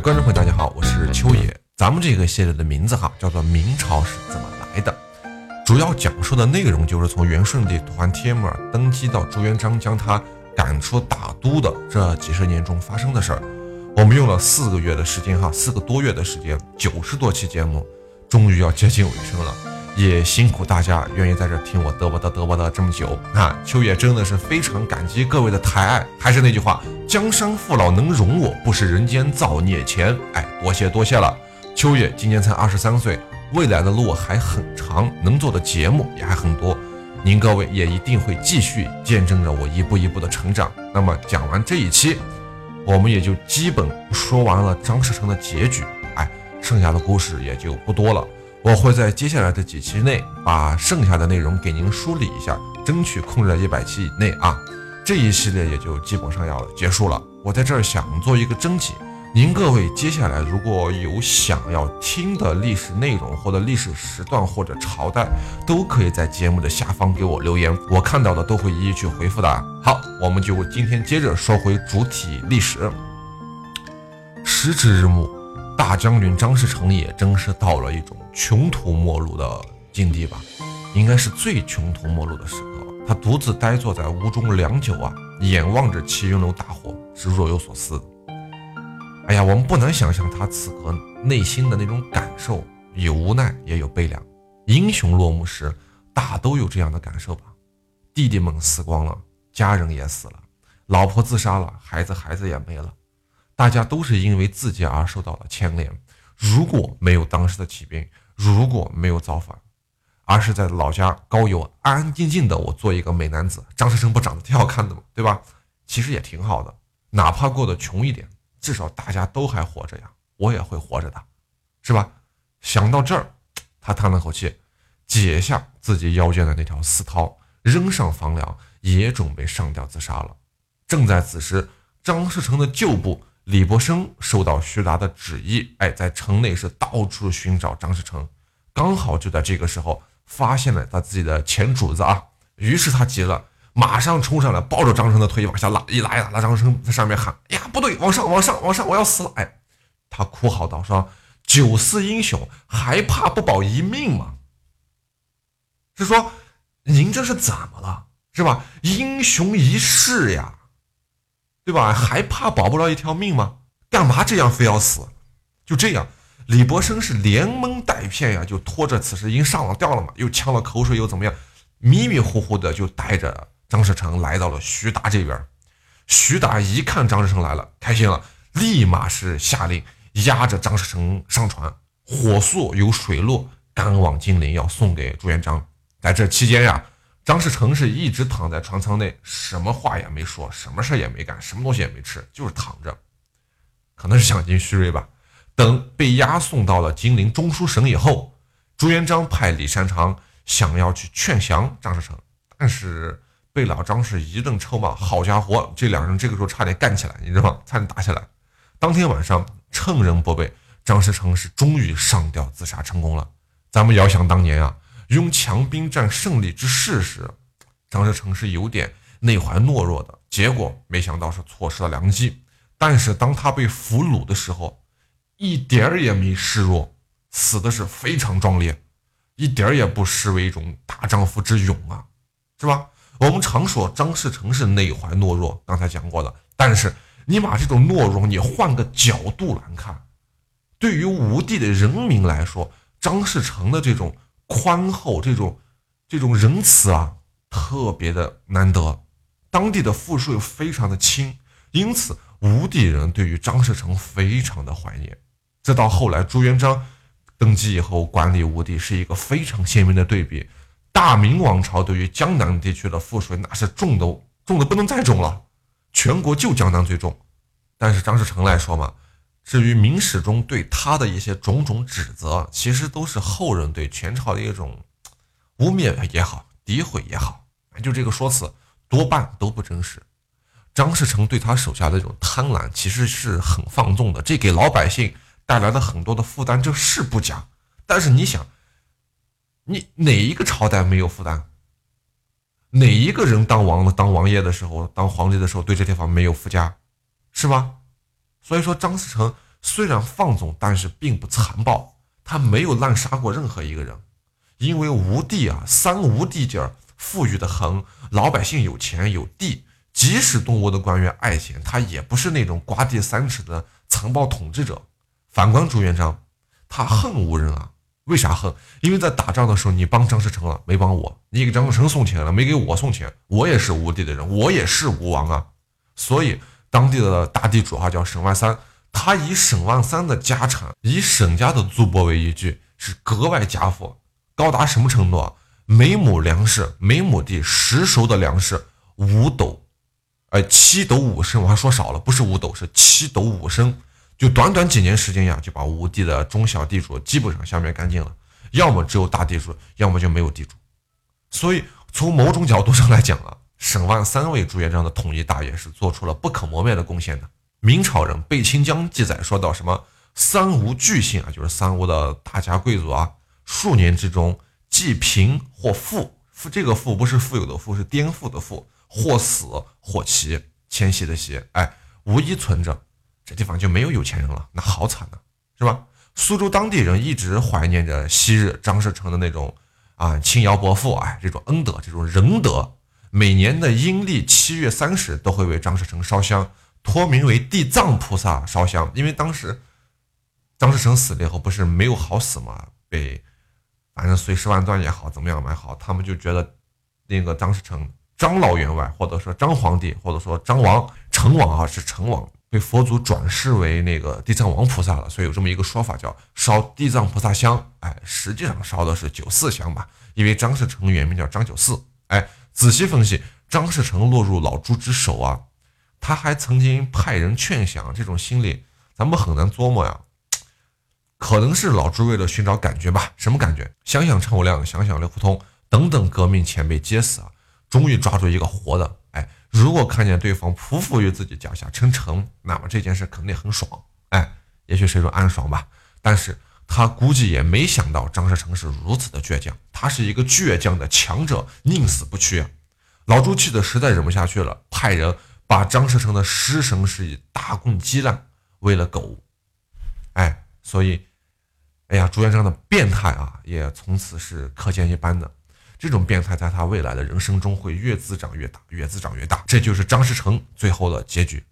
观众朋友，大家好，我是秋野。咱们这个系列的名字哈叫做《明朝是怎么来的》，主要讲述的内容就是从元顺帝突厥帖木儿登基到朱元璋将他赶出大都的这几十年中发生的事儿。我们用了四个月的时间哈，四个多月的时间，九十多期节目，终于要接近尾声了。也辛苦大家愿意在这听我嘚啵嘚嘚啵嘚这么久啊！秋野真的是非常感激各位的抬爱。还是那句话，江山父老能容我，不是人间造孽钱。哎，多谢多谢了。秋野今年才二十三岁，未来的路还很长，能做的节目也还很多。您各位也一定会继续见证着我一步一步的成长。那么讲完这一期，我们也就基本说完了张士诚的结局。哎，剩下的故事也就不多了。我会在接下来的几期内把剩下的内容给您梳理一下，争取控制在一百期以内啊。这一系列也就基本上要结束了。我在这儿想做一个征集，您各位接下来如果有想要听的历史内容或者历史时段或者朝代，都可以在节目的下方给我留言，我看到的都会一一去回复的。好，我们就今天接着说回主体历史。时至日暮。大将军张士诚也真是到了一种穷途末路的境地吧，应该是最穷途末路的时刻。他独自呆坐在屋中良久啊，眼望着齐云楼大火，是若有所思。哎呀，我们不难想象他此刻内心的那种感受，有无奈也有悲凉。英雄落幕时，大都有这样的感受吧。弟弟们死光了，家人也死了，老婆自杀了，孩子孩子也没了。大家都是因为自己而受到了牵连。如果没有当时的起兵，如果没有造反，而是在老家高邮安安静静的我做一个美男子，张士诚不长得挺好看的吗？对吧？其实也挺好的，哪怕过得穷一点，至少大家都还活着呀，我也会活着的，是吧？想到这儿，他叹了口气，解下自己腰间的那条丝绦，扔上房梁，也准备上吊自杀了。正在此时，张士诚的旧部。李伯生收到徐达的旨意，哎，在城内是到处寻找张士诚，刚好就在这个时候发现了他自己的前主子啊，于是他急了，马上冲上来，抱着张生的腿往下拉，一拉呀拉，张生在上面喊：“哎呀，不对，往上，往上，往上，我要死了！”哎，他哭嚎道：“说九思英雄，还怕不保一命吗？是说您这是怎么了？是吧？英雄一世呀！”对吧？还怕保不了一条命吗？干嘛这样非要死？就这样，李伯生是连蒙带骗呀，就拖着此时已经上了吊了嘛，又呛了口水，又怎么样？迷迷糊糊的就带着张士诚来到了徐达这边。徐达一看张士诚来了，开心了，立马是下令押着张士诚上船，火速由水路赶往金陵，要送给朱元璋。在这期间呀。张士诚是一直躺在船舱内，什么话也没说，什么事也没干，什么东西也没吃，就是躺着，可能是想尽虚锐吧。等被押送到了金陵中书省以后，朱元璋派李善长想要去劝降张士诚，但是被老张是一顿臭骂。好家伙，这两人这个时候差点干起来，你知道吗？差点打起来。当天晚上，趁人不备，张士诚是终于上吊自杀成功了。咱们遥想当年啊。拥强兵战胜利之势时，张士诚是有点内怀懦弱的，结果没想到是错失了良机。但是当他被俘虏的时候，一点儿也没示弱，死的是非常壮烈，一点儿也不失为一种大丈夫之勇啊，是吧？我们常说张士诚是内怀懦弱，刚才讲过的。但是你把这种懦弱，你换个角度来看，对于吴地的人民来说，张士诚的这种。宽厚这种这种仁慈啊，特别的难得。当地的赋税非常的轻，因此吴地人对于张士诚非常的怀念。这到后来朱元璋登基以后，管理吴地是一个非常鲜明的对比。大明王朝对于江南地区的赋税那是重的重的不能再重了，全国就江南最重。但是张士诚来说嘛。至于明史中对他的一些种种指责，其实都是后人对前朝的一种污蔑也好、诋毁也好，就这个说辞多半都不真实。张士诚对他手下的这种贪婪，其实是很放纵的，这给老百姓带来了很多的负担，这是不假。但是你想，你哪一个朝代没有负担？哪一个人当王的、当王爷的时候、当皇帝的时候，对这地方没有附加，是吧？所以说，张士诚虽然放纵，但是并不残暴，他没有滥杀过任何一个人。因为吴地啊，三吴地界儿富裕的很，老百姓有钱有地，即使东吴的官员爱钱，他也不是那种刮地三尺的残暴统治者。反观朱元璋，他恨吴人啊。为啥恨？因为在打仗的时候，你帮张士诚了，没帮我；你给张士诚送钱了，没给我送钱。我也是吴地的人，我也是吴王啊。所以当地的大地主哈叫沈万三，他以沈万三的家产，以沈家的租帛为依据，是格外家富，高达什么程度啊？每亩粮食，每亩地十熟的粮食五斗，哎，七斗五升，我还说少了，不是五斗，是七斗五升。就短短几年时间呀，就把吴地的中小地主基本上消灭干净了，要么只有大地主，要么就没有地主。所以从某种角度上来讲啊，沈万三位朱元璋的统一大业是做出了不可磨灭的贡献的。明朝人贝清江记载说到什么三吴巨姓啊，就是三吴的大家贵族啊，数年之中既贫或富，富这个富不是富有的富，是颠覆的富，或死或齐，迁徙的徙，哎，无一存着。这地方就没有有钱人了，那好惨呐，是吧？苏州当地人一直怀念着昔日张士诚的那种啊轻徭薄赋，哎，这种恩德，这种仁德。每年的阴历七月三十都会为张士诚烧香，托名为地藏菩萨烧香。因为当时张士诚死了以后，不是没有好死嘛，被反正碎尸万段也好，怎么样也好，他们就觉得那个张士诚张老员外，或者说张皇帝，或者说张王成王啊，是成王。被佛祖转世为那个地藏王菩萨了，所以有这么一个说法，叫烧地藏菩萨香。哎，实际上烧的是九四香吧？因为张士诚原名叫张九四。哎，仔细分析，张士诚落入老朱之手啊，他还曾经派人劝降，这种心理咱们很难琢磨呀。可能是老朱为了寻找感觉吧？什么感觉？想想陈友谅，想想刘福通等等革命前辈皆死啊，终于抓住一个活的。哎。如果看见对方匍匐于自己脚下称臣，那么这件事肯定很爽，哎，也许是一种暗爽吧。但是他估计也没想到张士诚是如此的倔强，他是一个倔强的强者，宁死不屈啊！老朱气的实在忍不下去了，派人把张士诚的尸身是以大棍击烂，喂了狗。哎，所以，哎呀，朱元璋的变态啊，也从此是可见一斑的。这种变态在他未来的人生中会越滋长越大，越滋长越大。这就是张士诚最后的结局。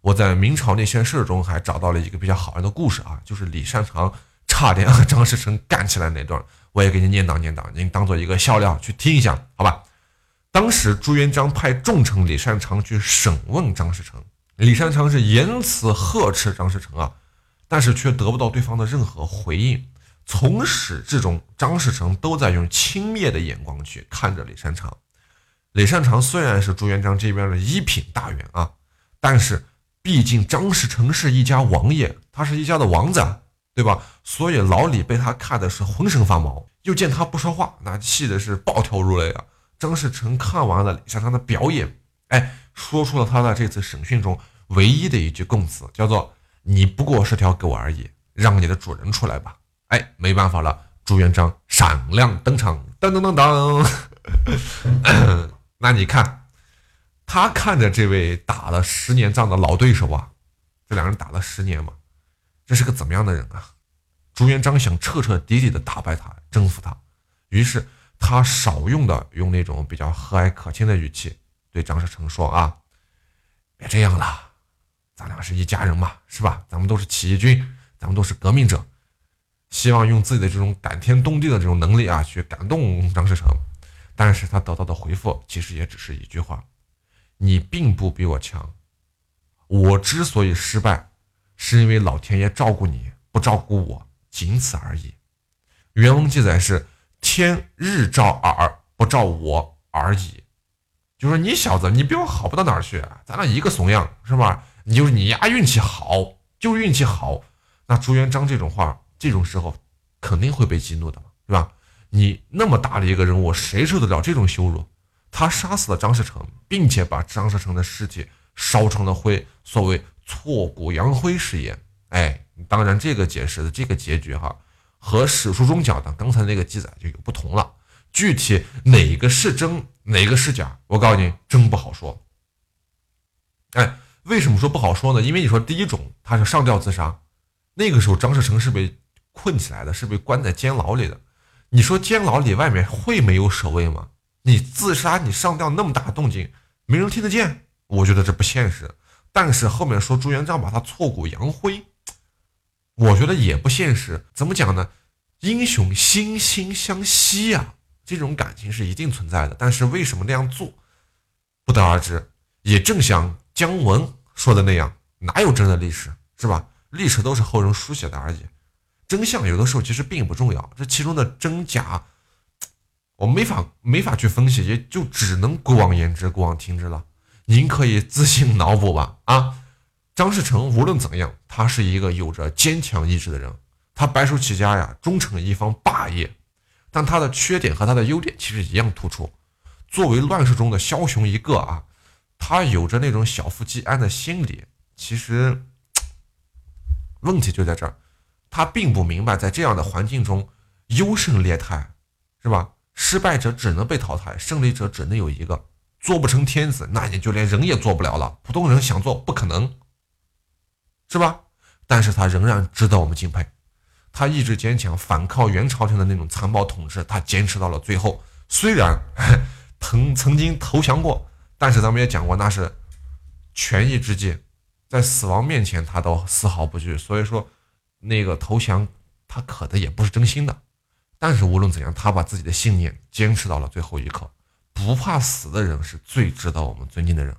我在明朝那些事中还找到了一个比较好玩的故事啊，就是李善长差点和张士诚干起来那段，我也给你念叨念叨，您当做一个笑料去听一下，好吧？当时朱元璋派重臣李善长去审问张士诚，李善长是言辞呵斥张士诚啊，但是却得不到对方的任何回应。从始至终，张士诚都在用轻蔑的眼光去看着李善长。李善长虽然是朱元璋这边的一品大员啊，但是毕竟张士诚是一家王爷，他是一家的王子，对吧？所以老李被他看的是浑身发毛。又见他不说话，那气的是暴跳如雷啊！张士诚看完了李善长的表演，哎，说出了他在这次审讯中唯一的一句供词，叫做“你不过是条狗而已，让你的主人出来吧。”哎，没办法了，朱元璋闪亮登场，噔噔噔噔。那你看，他看着这位打了十年仗的老对手啊，这两人打了十年嘛，这是个怎么样的人啊？朱元璋想彻彻底底的打败他，征服他，于是他少用的用那种比较和蔼可亲的语气对张士诚说啊，别这样了，咱俩是一家人嘛，是吧？咱们都是起义军，咱们都是革命者。希望用自己的这种感天动地的这种能力啊，去感动张士诚，但是他得到的回复其实也只是一句话：你并不比我强。我之所以失败，是因为老天爷照顾你不照顾我，仅此而已。原文记载是天日照耳，不照我而已。就说你小子，你比我好不到哪儿去，咱俩一个怂样，是吧？你就是你丫，运气好，就运气好。那朱元璋这种话。这种时候肯定会被激怒的嘛，对吧？你那么大的一个人物，谁受得了这种羞辱？他杀死了张士诚，并且把张士诚的尸体烧成了灰，所谓挫骨扬灰是也。哎，当然这个解释的这个结局哈，和史书中讲的刚才那个记载就有不同了。具体哪个是真，哪个是假，我告诉你，真不好说。哎，为什么说不好说呢？因为你说第一种他是上吊自杀。那个时候张士诚是被困起来的，是被关在监牢里的。你说监牢里外面会没有守卫吗？你自杀，你上吊那么大动静，没人听得见？我觉得这不现实。但是后面说朱元璋把他挫骨扬灰，我觉得也不现实。怎么讲呢？英雄惺惺相惜呀，这种感情是一定存在的。但是为什么那样做，不得而知。也正像姜文说的那样，哪有真的历史，是吧？历史都是后人书写的而已。真相有的时候其实并不重要，这其中的真假，我没法没法去分析，也就只能过往言之，过往听之了。您可以自行脑补吧。啊，张士诚无论怎样，他是一个有着坚强意志的人，他白手起家呀，终成一方霸业。但他的缺点和他的优点其实一样突出。作为乱世中的枭雄一个啊，他有着那种小富即安的心理。其实问题就在这儿。他并不明白，在这样的环境中，优胜劣汰，是吧？失败者只能被淘汰，胜利者只能有一个。做不成天子，那你就连人也做不了了。普通人想做不可能，是吧？但是他仍然值得我们敬佩。他意志坚强，反抗元朝廷的那种残暴统治，他坚持到了最后。虽然 曾曾经投降过，但是咱们也讲过，那是权宜之计，在死亡面前，他都丝毫不惧。所以说。那个投降，他可能也不是真心的，但是无论怎样，他把自己的信念坚持到了最后一刻。不怕死的人是最值得我们尊敬的人。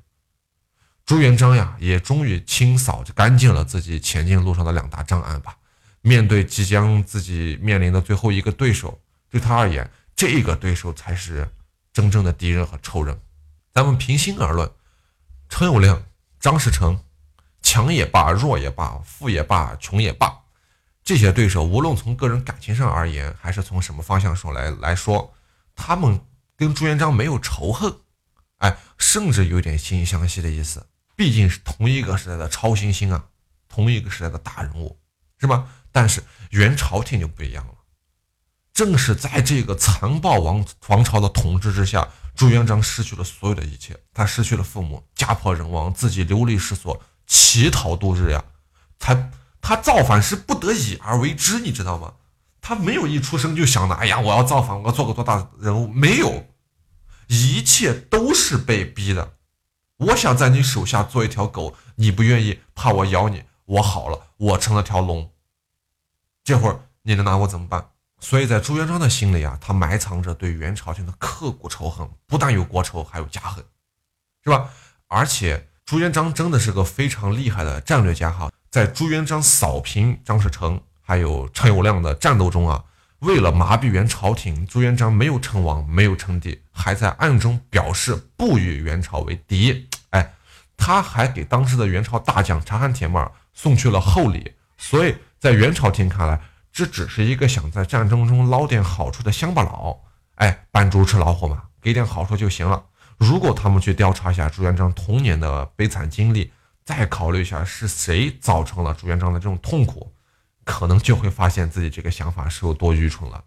朱元璋呀，也终于清扫干净了自己前进路上的两大障碍吧。面对即将自己面临的最后一个对手，对他而言，这个对手才是真正的敌人和仇人。咱们平心而论，陈友谅、张士诚，强也罢，弱也罢，富也罢，穷也罢。这些对手，无论从个人感情上而言，还是从什么方向说来来说，他们跟朱元璋没有仇恨，哎，甚至有点惺惺相惜的意思。毕竟是同一个时代的超新星啊，同一个时代的大人物，是吧？但是元朝廷就不一样了。正是在这个残暴王王朝的统治之下，朱元璋失去了所有的一切，他失去了父母，家破人亡，自己流离失所，乞讨度日呀，才。他造反是不得已而为之，你知道吗？他没有一出生就想着，哎呀，我要造反，我要做个多大人物，没有，一切都是被逼的。我想在你手下做一条狗，你不愿意，怕我咬你，我好了，我成了条龙。这会儿你能拿我怎么办？所以在朱元璋的心里啊，他埋藏着对元朝廷的刻骨仇恨，不但有国仇，还有家恨，是吧？而且朱元璋真的是个非常厉害的战略家哈。在朱元璋扫平张士诚还有陈友谅的战斗中啊，为了麻痹元朝廷，朱元璋没有称王，没有称帝，还在暗中表示不与元朝为敌。哎，他还给当时的元朝大将察罕铁木儿送去了厚礼。所以在元朝廷看来，这只是一个想在战争中捞点好处的乡巴佬。哎，扮猪吃老虎嘛，给点好处就行了。如果他们去调查一下朱元璋童年的悲惨经历，再考虑一下是谁造成了朱元璋的这种痛苦，可能就会发现自己这个想法是有多愚蠢了，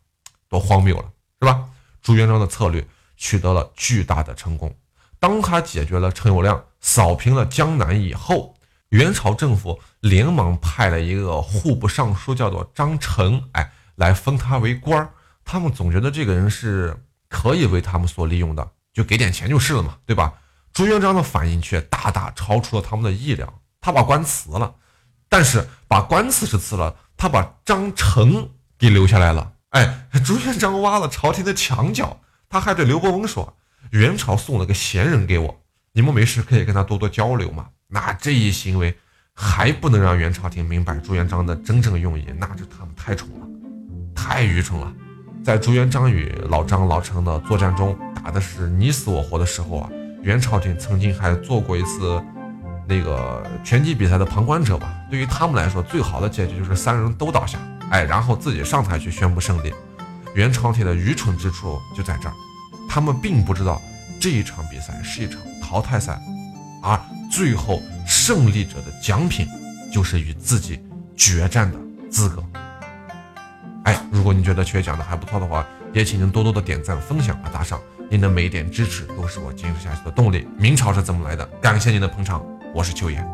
多荒谬了，是吧？朱元璋的策略取得了巨大的成功。当他解决了陈友谅，扫平了江南以后，元朝政府连忙派了一个户部尚书，叫做张成，哎，来封他为官儿。他们总觉得这个人是可以为他们所利用的，就给点钱就是了嘛，对吧？朱元璋的反应却大大超出了他们的意料，他把官辞了，但是把官辞是辞了，他把张成给留下来了。哎，朱元璋挖了朝廷的墙角，他还对刘伯温说：“元朝送了个贤人给我，你们没事可以跟他多多交流嘛。”那这一行为还不能让元朝廷明白朱元璋的真正用意，那就他们太蠢了，太愚蠢了。在朱元璋与老张、老成的作战中，打的是你死我活的时候啊。元朝廷曾经还做过一次那个拳击比赛的旁观者吧？对于他们来说，最好的结局就是三人都倒下，哎，然后自己上台去宣布胜利。元朝铁的愚蠢之处就在这儿，他们并不知道这一场比赛是一场淘汰赛，而最后胜利者的奖品就是与自己决战的资格。哎，如果你觉得缺讲的还不错的话，也请您多多的点赞、分享和打赏。您的每一点支持都是我坚持下去的动力。明朝是怎么来的？感谢您的捧场，我是秋野。